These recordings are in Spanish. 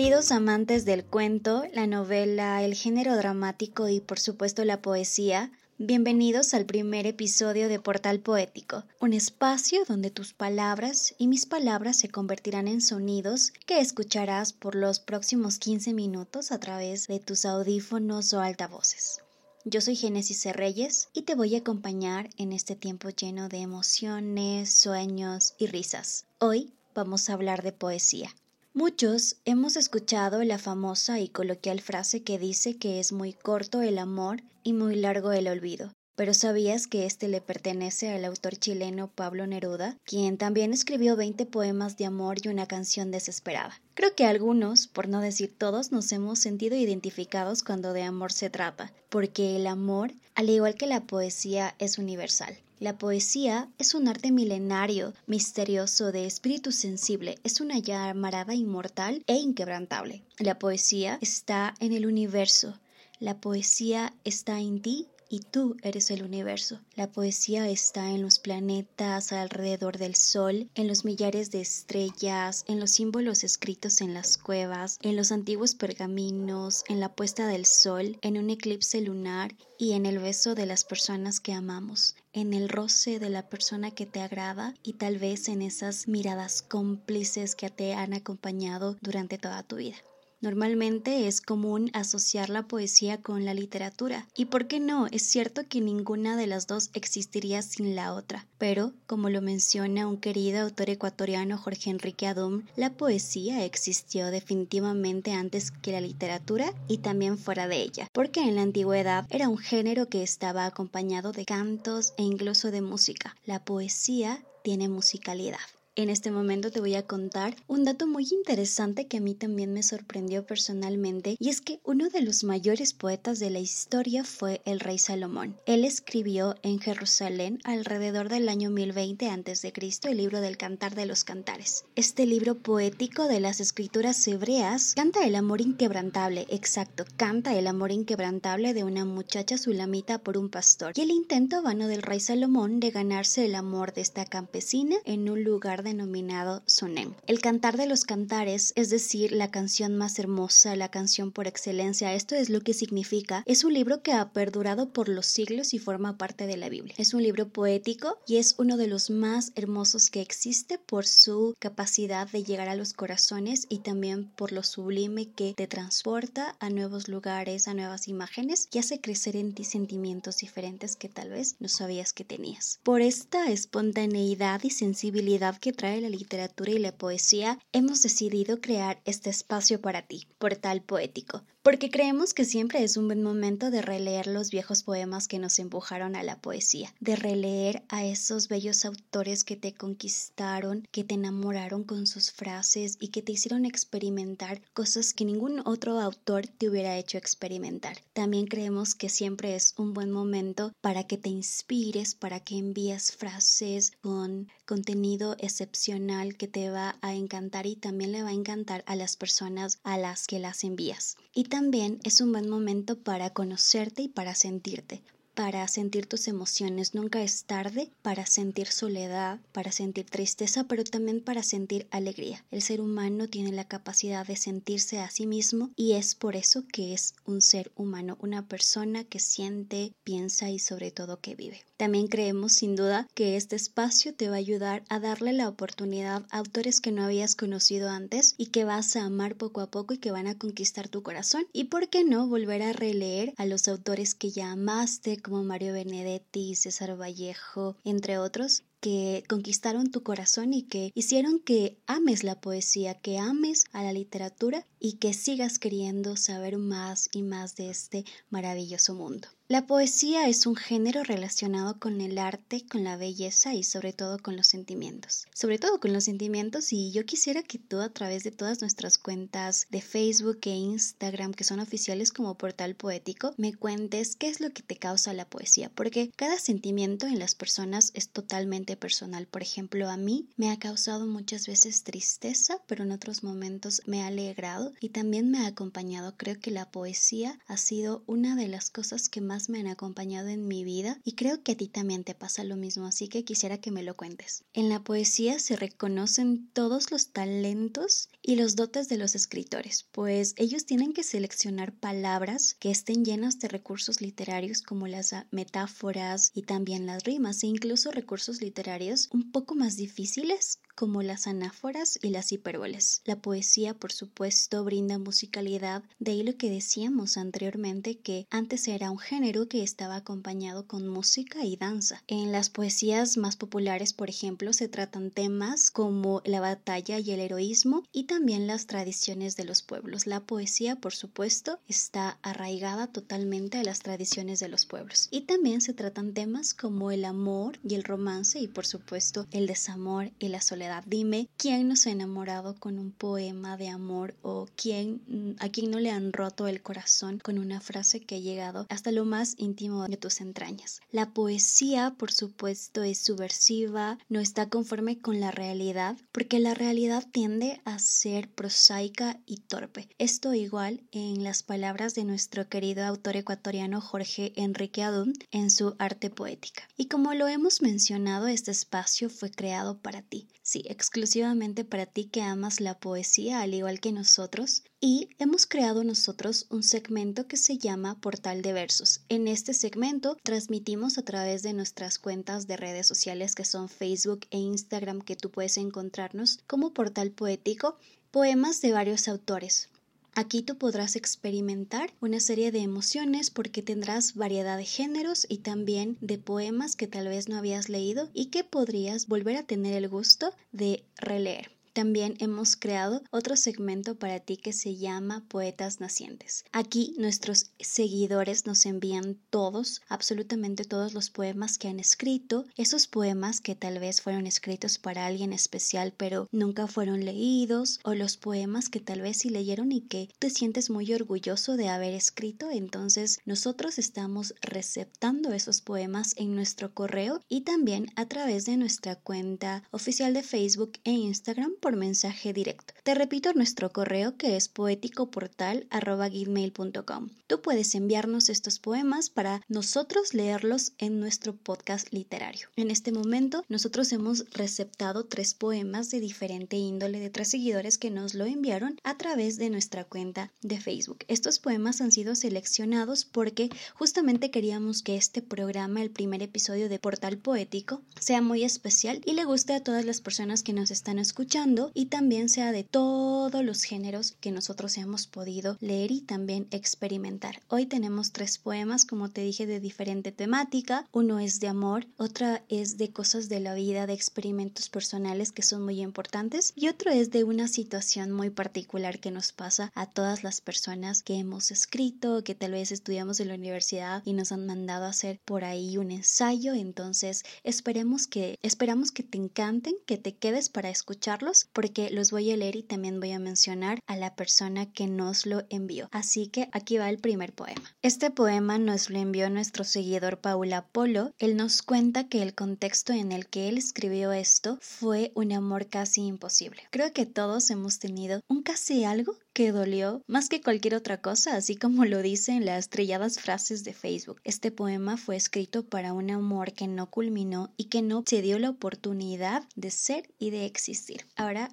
Queridos amantes del cuento, la novela, el género dramático y por supuesto la poesía, bienvenidos al primer episodio de Portal Poético, un espacio donde tus palabras y mis palabras se convertirán en sonidos que escucharás por los próximos 15 minutos a través de tus audífonos o altavoces. Yo soy Génesis Reyes y te voy a acompañar en este tiempo lleno de emociones, sueños y risas. Hoy vamos a hablar de poesía. Muchos hemos escuchado la famosa y coloquial frase que dice que es muy corto el amor y muy largo el olvido. Pero ¿sabías que este le pertenece al autor chileno Pablo Neruda, quien también escribió 20 poemas de amor y una canción desesperada? Creo que algunos, por no decir todos, nos hemos sentido identificados cuando de amor se trata, porque el amor, al igual que la poesía, es universal. La poesía es un arte milenario, misterioso, de espíritu sensible, es una llamarada inmortal e inquebrantable. La poesía está en el universo, la poesía está en ti y tú eres el universo. La poesía está en los planetas alrededor del Sol, en los millares de estrellas, en los símbolos escritos en las cuevas, en los antiguos pergaminos, en la puesta del sol, en un eclipse lunar y en el beso de las personas que amamos, en el roce de la persona que te agrada y tal vez en esas miradas cómplices que te han acompañado durante toda tu vida. Normalmente es común asociar la poesía con la literatura. ¿Y por qué no? Es cierto que ninguna de las dos existiría sin la otra. Pero, como lo menciona un querido autor ecuatoriano Jorge Enrique Adum, la poesía existió definitivamente antes que la literatura y también fuera de ella, porque en la antigüedad era un género que estaba acompañado de cantos e incluso de música. La poesía tiene musicalidad. En este momento te voy a contar un dato muy interesante que a mí también me sorprendió personalmente y es que uno de los mayores poetas de la historia fue el rey Salomón. Él escribió en Jerusalén alrededor del año 1020 a.C. el libro del Cantar de los Cantares. Este libro poético de las escrituras hebreas canta el amor inquebrantable, exacto, canta el amor inquebrantable de una muchacha sulamita por un pastor y el intento vano del rey Salomón de ganarse el amor de esta campesina en un lugar denominado Sonem. El cantar de los cantares, es decir, la canción más hermosa, la canción por excelencia, esto es lo que significa. Es un libro que ha perdurado por los siglos y forma parte de la Biblia. Es un libro poético y es uno de los más hermosos que existe por su capacidad de llegar a los corazones y también por lo sublime que te transporta a nuevos lugares, a nuevas imágenes y hace crecer en ti sentimientos diferentes que tal vez no sabías que tenías. Por esta espontaneidad y sensibilidad que trae la literatura y la poesía, hemos decidido crear este espacio para ti, Portal Poético, porque creemos que siempre es un buen momento de releer los viejos poemas que nos empujaron a la poesía, de releer a esos bellos autores que te conquistaron, que te enamoraron con sus frases y que te hicieron experimentar cosas que ningún otro autor te hubiera hecho experimentar. También creemos que siempre es un buen momento para que te inspires, para que envíes frases con contenido excepcional que te va a encantar y también le va a encantar a las personas a las que las envías. También es un buen momento para conocerte y para sentirte, para sentir tus emociones. Nunca es tarde para sentir soledad, para sentir tristeza, pero también para sentir alegría. El ser humano tiene la capacidad de sentirse a sí mismo y es por eso que es un ser humano, una persona que siente, piensa y sobre todo que vive. También creemos sin duda que este espacio te va a ayudar a darle la oportunidad a autores que no habías conocido antes y que vas a amar poco a poco y que van a conquistar tu corazón. Y por qué no volver a releer a los autores que ya amaste, como Mario Benedetti, César Vallejo, entre otros, que conquistaron tu corazón y que hicieron que ames la poesía, que ames a la literatura y que sigas queriendo saber más y más de este maravilloso mundo. La poesía es un género relacionado con el arte, con la belleza y sobre todo con los sentimientos. Sobre todo con los sentimientos y yo quisiera que tú a través de todas nuestras cuentas de Facebook e Instagram que son oficiales como portal poético me cuentes qué es lo que te causa la poesía porque cada sentimiento en las personas es totalmente personal. Por ejemplo, a mí me ha causado muchas veces tristeza pero en otros momentos me ha alegrado y también me ha acompañado. Creo que la poesía ha sido una de las cosas que más me han acompañado en mi vida y creo que a ti también te pasa lo mismo, así que quisiera que me lo cuentes. En la poesía se reconocen todos los talentos y los dotes de los escritores, pues ellos tienen que seleccionar palabras que estén llenas de recursos literarios como las metáforas y también las rimas e incluso recursos literarios un poco más difíciles como las anáforas y las hipérboles. La poesía, por supuesto, brinda musicalidad, de ahí lo que decíamos anteriormente que antes era un género que estaba acompañado con música y danza. En las poesías más populares, por ejemplo, se tratan temas como la batalla y el heroísmo y también las tradiciones de los pueblos. La poesía, por supuesto, está arraigada totalmente a las tradiciones de los pueblos. Y también se tratan temas como el amor y el romance y, por supuesto, el desamor y la soledad Dime quién no se ha enamorado con un poema de amor o quién a quién no le han roto el corazón con una frase que ha llegado hasta lo más íntimo de tus entrañas. La poesía, por supuesto, es subversiva, no está conforme con la realidad, porque la realidad tiende a ser prosaica y torpe. Esto igual en las palabras de nuestro querido autor ecuatoriano Jorge Enrique Adún en su arte poética. Y como lo hemos mencionado, este espacio fue creado para ti. Sí, exclusivamente para ti que amas la poesía al igual que nosotros. Y hemos creado nosotros un segmento que se llama Portal de Versos. En este segmento transmitimos a través de nuestras cuentas de redes sociales que son Facebook e Instagram que tú puedes encontrarnos como Portal Poético poemas de varios autores. Aquí tú podrás experimentar una serie de emociones porque tendrás variedad de géneros y también de poemas que tal vez no habías leído y que podrías volver a tener el gusto de releer. También hemos creado otro segmento para ti que se llama Poetas Nacientes. Aquí nuestros seguidores nos envían todos, absolutamente todos los poemas que han escrito, esos poemas que tal vez fueron escritos para alguien especial pero nunca fueron leídos, o los poemas que tal vez sí leyeron y que te sientes muy orgulloso de haber escrito. Entonces nosotros estamos receptando esos poemas en nuestro correo y también a través de nuestra cuenta oficial de Facebook e Instagram por mensaje directo. Te repito nuestro correo que es poéticoportal.gmail.com. Tú puedes enviarnos estos poemas para nosotros leerlos en nuestro podcast literario. En este momento nosotros hemos receptado tres poemas de diferente índole de tres seguidores que nos lo enviaron a través de nuestra cuenta de Facebook. Estos poemas han sido seleccionados porque justamente queríamos que este programa, el primer episodio de Portal Poético, sea muy especial y le guste a todas las personas que nos están escuchando y también sea de todos los géneros que nosotros hemos podido leer y también experimentar. Hoy tenemos tres poemas, como te dije, de diferente temática. Uno es de amor, otra es de cosas de la vida, de experimentos personales que son muy importantes y otro es de una situación muy particular que nos pasa a todas las personas que hemos escrito, que tal vez estudiamos en la universidad y nos han mandado a hacer por ahí un ensayo. Entonces, esperemos que esperamos que te encanten, que te quedes para escucharlos porque los voy a leer y también voy a mencionar a la persona que nos lo envió. Así que aquí va el primer poema. Este poema nos lo envió nuestro seguidor Paula Polo. Él nos cuenta que el contexto en el que él escribió esto fue un amor casi imposible. Creo que todos hemos tenido un casi algo que dolió más que cualquier otra cosa, así como lo dicen las trilladas frases de Facebook. Este poema fue escrito para un amor que no culminó y que no se dio la oportunidad de ser y de existir.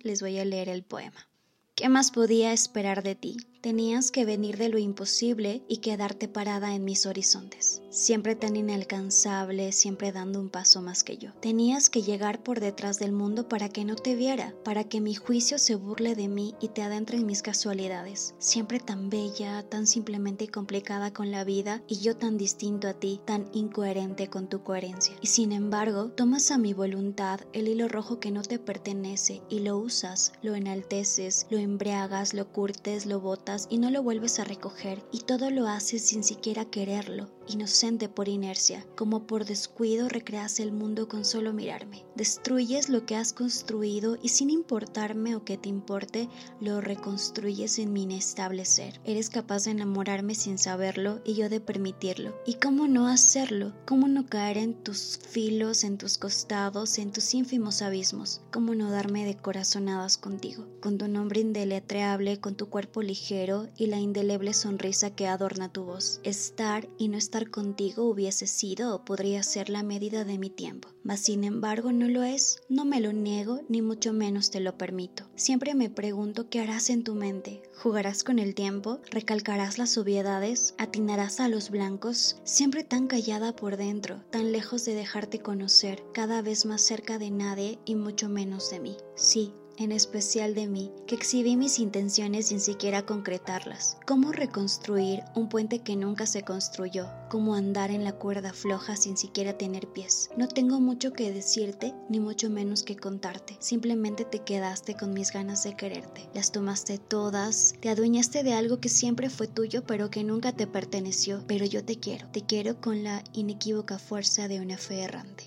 Les voy a leer el poema. ¿Qué más podía esperar de ti? Tenías que venir de lo imposible y quedarte parada en mis horizontes, siempre tan inalcanzable, siempre dando un paso más que yo. Tenías que llegar por detrás del mundo para que no te viera, para que mi juicio se burle de mí y te adentre en mis casualidades, siempre tan bella, tan simplemente complicada con la vida y yo tan distinto a ti, tan incoherente con tu coherencia. Y sin embargo, tomas a mi voluntad el hilo rojo que no te pertenece y lo usas, lo enalteces, lo embriagas, lo curtes, lo botas y no lo vuelves a recoger y todo lo haces sin siquiera quererlo, inocente por inercia, como por descuido recreas el mundo con solo mirarme. Destruyes lo que has construido y sin importarme o que te importe, lo reconstruyes en mi inestable ser. Eres capaz de enamorarme sin saberlo y yo de permitirlo. ¿Y cómo no hacerlo? ¿Cómo no caer en tus filos, en tus costados, en tus ínfimos abismos? ¿Cómo no darme de corazonadas contigo? Con tu nombre indeletreable, con tu cuerpo ligero, y la indeleble sonrisa que adorna tu voz. Estar y no contigo hubiese sido o podría ser la medida de mi tiempo. Mas sin embargo no lo es, no me lo niego ni mucho menos te lo permito. Siempre me pregunto qué harás en tu mente. ¿Jugarás con el tiempo? ¿Recalcarás las obviedades? ¿Atinarás a los blancos? Siempre tan callada por dentro, tan lejos de dejarte conocer, cada vez más cerca de nadie y mucho menos de mí. Sí, en especial de mí, que exhibí mis intenciones sin siquiera concretarlas. ¿Cómo reconstruir un puente que nunca se construyó? ¿Cómo andar en la cuerda floja sin siquiera tener pies? No tengo mucho que decirte, ni mucho menos que contarte. Simplemente te quedaste con mis ganas de quererte. Las tomaste todas, te adueñaste de algo que siempre fue tuyo pero que nunca te perteneció. Pero yo te quiero, te quiero con la inequívoca fuerza de una fe errante.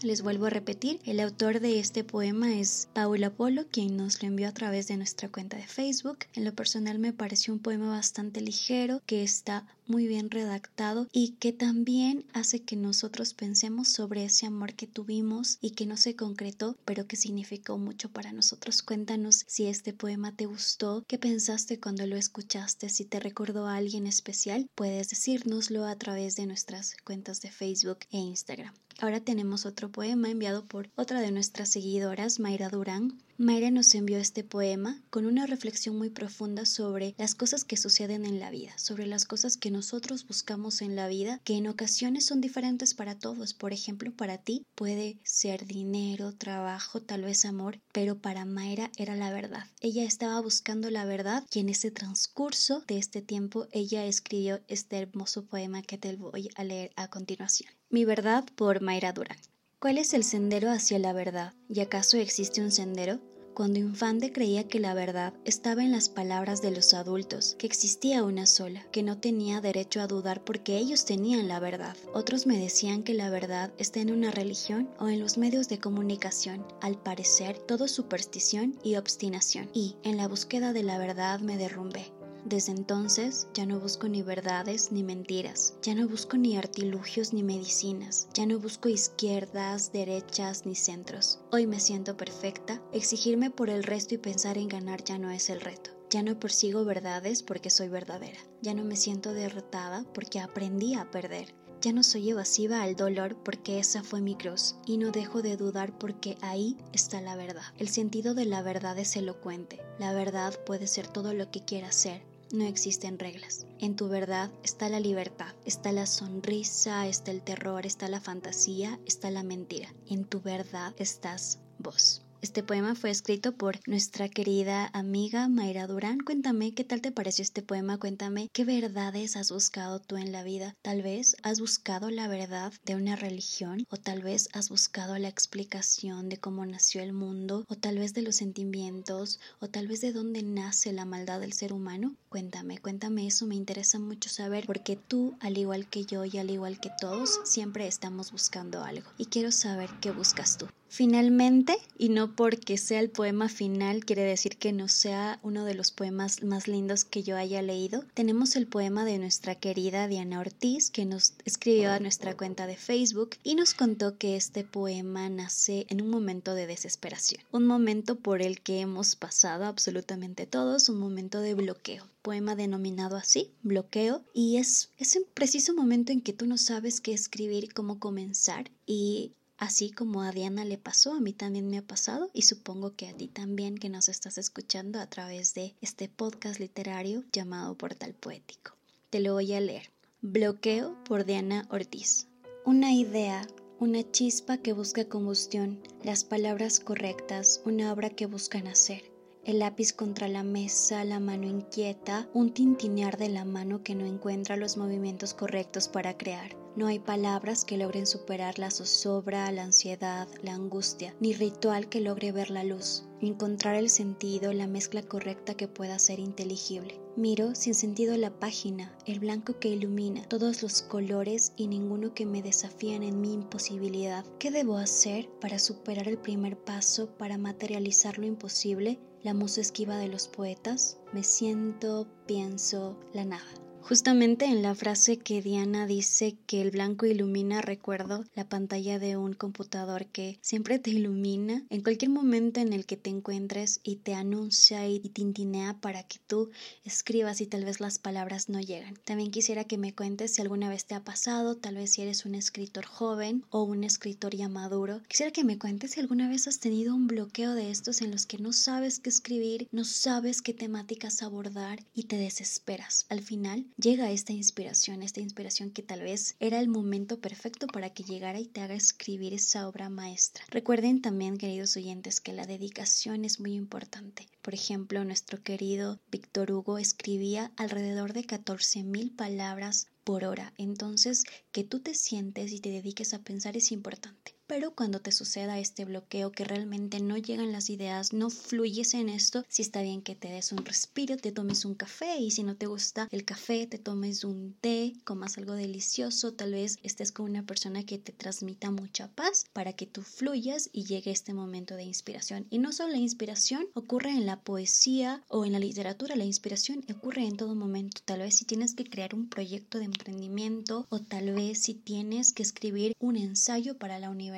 Les vuelvo a repetir, el autor de este poema es Paula Polo, quien nos lo envió a través de nuestra cuenta de Facebook. En lo personal me pareció un poema bastante ligero, que está muy bien redactado y que también hace que nosotros pensemos sobre ese amor que tuvimos y que no se concretó, pero que significó mucho para nosotros. Cuéntanos si este poema te gustó, qué pensaste cuando lo escuchaste, si te recordó a alguien especial, puedes decírnoslo a través de nuestras cuentas de Facebook e Instagram. Ahora tenemos otro poema enviado por otra de nuestras seguidoras, Mayra Durán. Mayra nos envió este poema con una reflexión muy profunda sobre las cosas que suceden en la vida, sobre las cosas que nosotros buscamos en la vida, que en ocasiones son diferentes para todos. Por ejemplo, para ti puede ser dinero, trabajo, tal vez amor, pero para Mayra era la verdad. Ella estaba buscando la verdad y en ese transcurso de este tiempo ella escribió este hermoso poema que te voy a leer a continuación. Mi verdad por Mayra Durán. ¿Cuál es el sendero hacia la verdad? ¿Y acaso existe un sendero? Cuando Infante creía que la verdad estaba en las palabras de los adultos, que existía una sola, que no tenía derecho a dudar porque ellos tenían la verdad. Otros me decían que la verdad está en una religión o en los medios de comunicación. Al parecer, todo superstición y obstinación. Y, en la búsqueda de la verdad, me derrumbé. Desde entonces ya no busco ni verdades ni mentiras, ya no busco ni artilugios ni medicinas, ya no busco izquierdas, derechas ni centros. Hoy me siento perfecta, exigirme por el resto y pensar en ganar ya no es el reto. Ya no persigo verdades porque soy verdadera. Ya no me siento derrotada porque aprendí a perder. Ya no soy evasiva al dolor porque esa fue mi cruz y no dejo de dudar porque ahí está la verdad. El sentido de la verdad es elocuente. La verdad puede ser todo lo que quiera ser, no existen reglas. En tu verdad está la libertad, está la sonrisa, está el terror, está la fantasía, está la mentira. En tu verdad estás vos. Este poema fue escrito por nuestra querida amiga Mayra Durán. Cuéntame qué tal te pareció este poema, cuéntame qué verdades has buscado tú en la vida. Tal vez has buscado la verdad de una religión o tal vez has buscado la explicación de cómo nació el mundo o tal vez de los sentimientos o tal vez de dónde nace la maldad del ser humano. Cuéntame, cuéntame eso, me interesa mucho saber porque tú, al igual que yo y al igual que todos, siempre estamos buscando algo y quiero saber qué buscas tú. Finalmente, y no porque sea el poema final, quiere decir que no sea uno de los poemas más lindos que yo haya leído, tenemos el poema de nuestra querida Diana Ortiz, que nos escribió a nuestra cuenta de Facebook y nos contó que este poema nace en un momento de desesperación, un momento por el que hemos pasado absolutamente todos, un momento de bloqueo poema denominado así, bloqueo, y es ese preciso momento en que tú no sabes qué escribir, cómo comenzar, y Así como a Diana le pasó, a mí también me ha pasado y supongo que a ti también que nos estás escuchando a través de este podcast literario llamado Portal Poético. Te lo voy a leer. Bloqueo por Diana Ortiz. Una idea, una chispa que busca combustión, las palabras correctas, una obra que busca nacer. El lápiz contra la mesa, la mano inquieta, un tintinear de la mano que no encuentra los movimientos correctos para crear no hay palabras que logren superar la zozobra, la ansiedad, la angustia, ni ritual que logre ver la luz, encontrar el sentido, la mezcla correcta que pueda ser inteligible. Miro sin sentido la página, el blanco que ilumina, todos los colores y ninguno que me desafían en mi imposibilidad. ¿Qué debo hacer para superar el primer paso, para materializar lo imposible? La musa esquiva de los poetas. Me siento, pienso, la nada. Justamente en la frase que Diana dice que el blanco ilumina, recuerdo la pantalla de un computador que siempre te ilumina en cualquier momento en el que te encuentres y te anuncia y tintinea para que tú escribas y tal vez las palabras no llegan. También quisiera que me cuentes si alguna vez te ha pasado, tal vez si eres un escritor joven o un escritor ya maduro. Quisiera que me cuentes si alguna vez has tenido un bloqueo de estos en los que no sabes qué escribir, no sabes qué temáticas abordar y te desesperas. Al final, llega esta inspiración, esta inspiración que tal vez era el momento perfecto para que llegara y te haga escribir esa obra maestra. Recuerden también, queridos oyentes, que la dedicación es muy importante. Por ejemplo, nuestro querido Víctor Hugo escribía alrededor de 14.000 palabras por hora. Entonces, que tú te sientes y te dediques a pensar es importante. Pero cuando te suceda este bloqueo que realmente no llegan las ideas, no fluyes en esto, si está bien que te des un respiro, te tomes un café y si no te gusta el café, te tomes un té, comas algo delicioso, tal vez estés con una persona que te transmita mucha paz para que tú fluyas y llegue este momento de inspiración. Y no solo la inspiración ocurre en la poesía o en la literatura, la inspiración ocurre en todo momento. Tal vez si tienes que crear un proyecto de emprendimiento o tal vez si tienes que escribir un ensayo para la universidad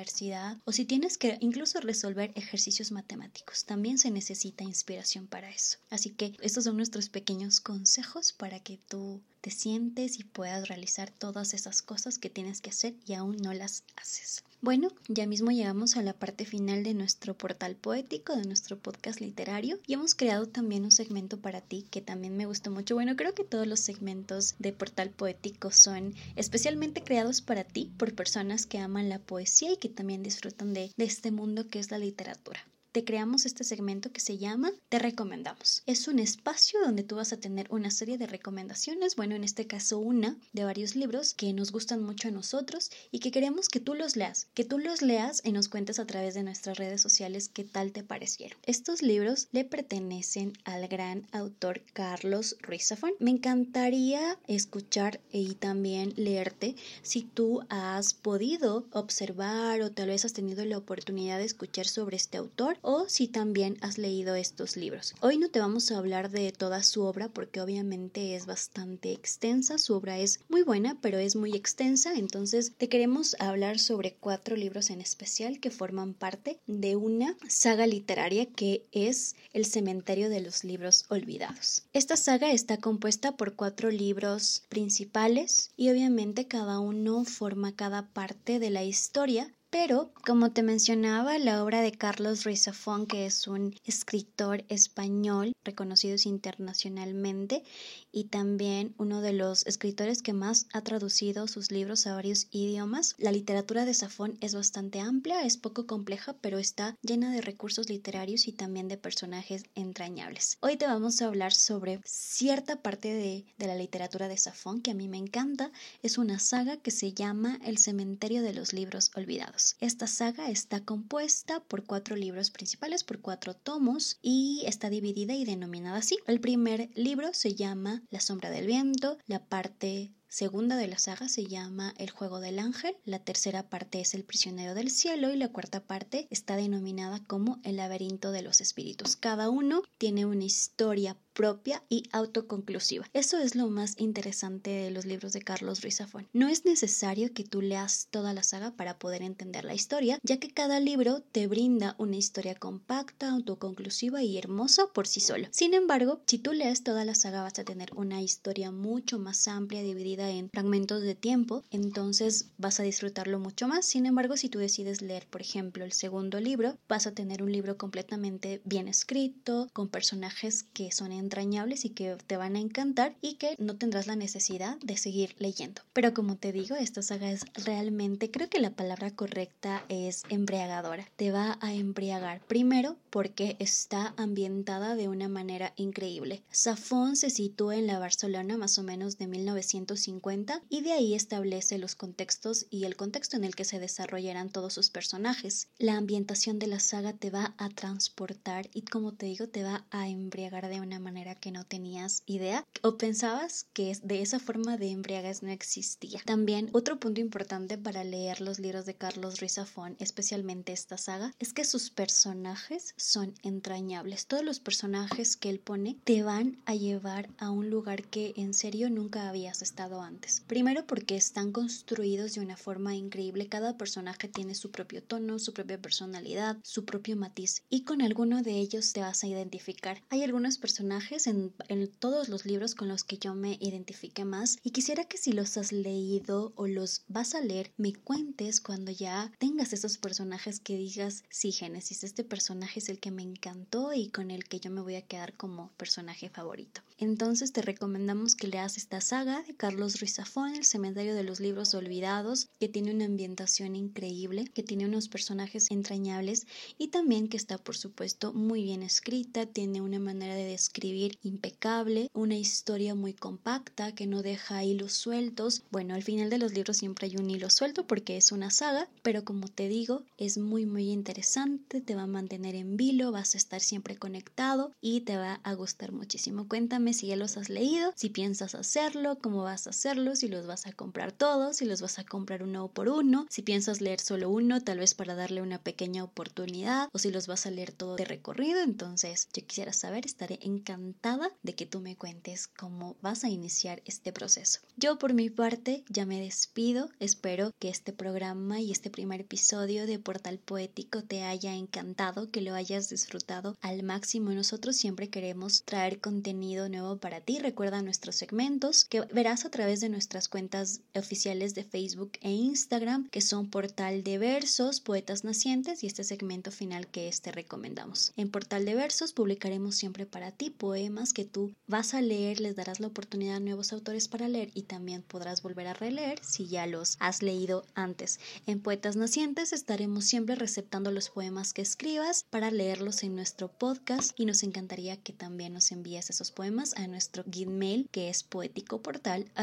o si tienes que incluso resolver ejercicios matemáticos. También se necesita inspiración para eso. Así que estos son nuestros pequeños consejos para que tú te sientes y puedas realizar todas esas cosas que tienes que hacer y aún no las haces. Bueno, ya mismo llegamos a la parte final de nuestro portal poético, de nuestro podcast literario y hemos creado también un segmento para ti que también me gustó mucho. Bueno, creo que todos los segmentos de portal poético son especialmente creados para ti por personas que aman la poesía y que también disfrutan de, de este mundo que es la literatura te creamos este segmento que se llama Te recomendamos. Es un espacio donde tú vas a tener una serie de recomendaciones, bueno, en este caso una de varios libros que nos gustan mucho a nosotros y que queremos que tú los leas, que tú los leas y nos cuentes a través de nuestras redes sociales qué tal te parecieron. Estos libros le pertenecen al gran autor Carlos Ruiz Zafón. Me encantaría escuchar y también leerte si tú has podido observar o tal vez has tenido la oportunidad de escuchar sobre este autor o si también has leído estos libros. Hoy no te vamos a hablar de toda su obra porque obviamente es bastante extensa, su obra es muy buena pero es muy extensa, entonces te queremos hablar sobre cuatro libros en especial que forman parte de una saga literaria que es El cementerio de los libros olvidados. Esta saga está compuesta por cuatro libros principales y obviamente cada uno forma cada parte de la historia pero, como te mencionaba, la obra de Carlos Ruiz Zafón, que es un escritor español reconocido internacionalmente y también uno de los escritores que más ha traducido sus libros a varios idiomas. La literatura de Zafón es bastante amplia, es poco compleja, pero está llena de recursos literarios y también de personajes entrañables. Hoy te vamos a hablar sobre cierta parte de, de la literatura de Zafón que a mí me encanta. Es una saga que se llama El cementerio de los libros olvidados. Esta saga está compuesta por cuatro libros principales, por cuatro tomos y está dividida y denominada así. El primer libro se llama La sombra del viento, la parte segunda de la saga se llama El juego del ángel, la tercera parte es El prisionero del cielo y la cuarta parte está denominada como El laberinto de los espíritus. Cada uno tiene una historia propia y autoconclusiva. Eso es lo más interesante de los libros de Carlos Ruiz Zafón. No es necesario que tú leas toda la saga para poder entender la historia, ya que cada libro te brinda una historia compacta, autoconclusiva y hermosa por sí solo. Sin embargo, si tú lees toda la saga vas a tener una historia mucho más amplia, dividida en fragmentos de tiempo, entonces vas a disfrutarlo mucho más. Sin embargo, si tú decides leer, por ejemplo, el segundo libro, vas a tener un libro completamente bien escrito, con personajes que son entrañables y que te van a encantar y que no tendrás la necesidad de seguir leyendo. Pero como te digo, esta saga es realmente, creo que la palabra correcta es embriagadora. Te va a embriagar. Primero porque está ambientada de una manera increíble. Safón se sitúa en la Barcelona más o menos de 1950 50 y de ahí establece los contextos y el contexto en el que se desarrollarán todos sus personajes. La ambientación de la saga te va a transportar y como te digo te va a embriagar de una manera que no tenías idea o pensabas que de esa forma de embriagas no existía. También otro punto importante para leer los libros de Carlos Ruiz Zafón, especialmente esta saga, es que sus personajes son entrañables. Todos los personajes que él pone te van a llevar a un lugar que en serio nunca habías estado antes. Primero porque están construidos de una forma increíble. Cada personaje tiene su propio tono, su propia personalidad, su propio matiz y con alguno de ellos te vas a identificar. Hay algunos personajes en, en todos los libros con los que yo me identifique más y quisiera que si los has leído o los vas a leer me cuentes cuando ya tengas esos personajes que digas sí Génesis este personaje es el que me encantó y con el que yo me voy a quedar como personaje favorito. Entonces te recomendamos que leas esta saga de Carlos Ruiz Zafón, El cementerio de los libros olvidados, que tiene una ambientación increíble, que tiene unos personajes entrañables y también que está por supuesto muy bien escrita, tiene una manera de describir impecable, una historia muy compacta que no deja hilos sueltos. Bueno, al final de los libros siempre hay un hilo suelto porque es una saga, pero como te digo, es muy muy interesante, te va a mantener en vilo, vas a estar siempre conectado y te va a gustar muchísimo. Cuéntame si ya los has leído, si piensas hacerlo, cómo vas a hacerlo, si los vas a comprar todos, si los vas a comprar uno por uno, si piensas leer solo uno, tal vez para darle una pequeña oportunidad, o si los vas a leer todo de recorrido. Entonces, yo quisiera saber, estaré encantada de que tú me cuentes cómo vas a iniciar este proceso. Yo por mi parte ya me despido, espero que este programa y este primer episodio de Portal Poético te haya encantado, que lo hayas disfrutado al máximo. Nosotros siempre queremos traer contenido nuevo para ti. Recuerda nuestros segmentos que verás a través de nuestras cuentas oficiales de Facebook e Instagram, que son Portal de Versos, Poetas Nacientes y este segmento final que este recomendamos. En Portal de Versos publicaremos siempre para ti poemas que tú vas a leer, les darás la oportunidad a nuevos autores para leer y también podrás volver a releer si ya los has leído antes. En Poetas Nacientes estaremos siempre receptando los poemas que escribas para leerlos en nuestro podcast y nos encantaría que también nos envíes esos poemas a nuestro Gmail que es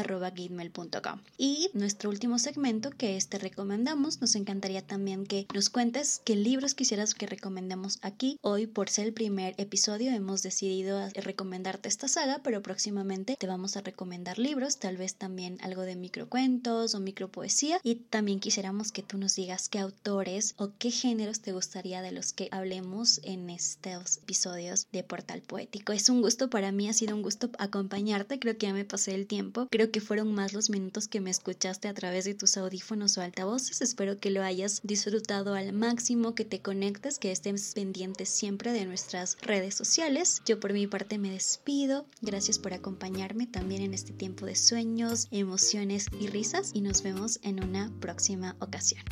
poéticoportal.gmail.com. Y nuestro último segmento que este recomendamos, nos encantaría también que nos cuentes qué libros quisieras que recomendemos aquí. Hoy, por ser el primer episodio, hemos decidido recomendarte esta saga, pero próximamente te vamos a recomendar libros, tal vez también algo de microcuentos o micropoesía. Y también quisiéramos que tú nos digas qué autores o qué géneros te gustaría de los que hablemos en estos episodios de Portal Poético. Es un gusto para mí, ha sido un gusto acompañarte, creo que ya me pasé el tiempo, creo fueron más los minutos que me escuchaste a través de tus audífonos o altavoces, espero que lo hayas disfrutado al máximo, que te conectes, que estés pendiente siempre de nuestras redes sociales. Yo por mi parte me despido, gracias por acompañarme también en este tiempo de sueños, emociones y risas y nos vemos en una próxima ocasión.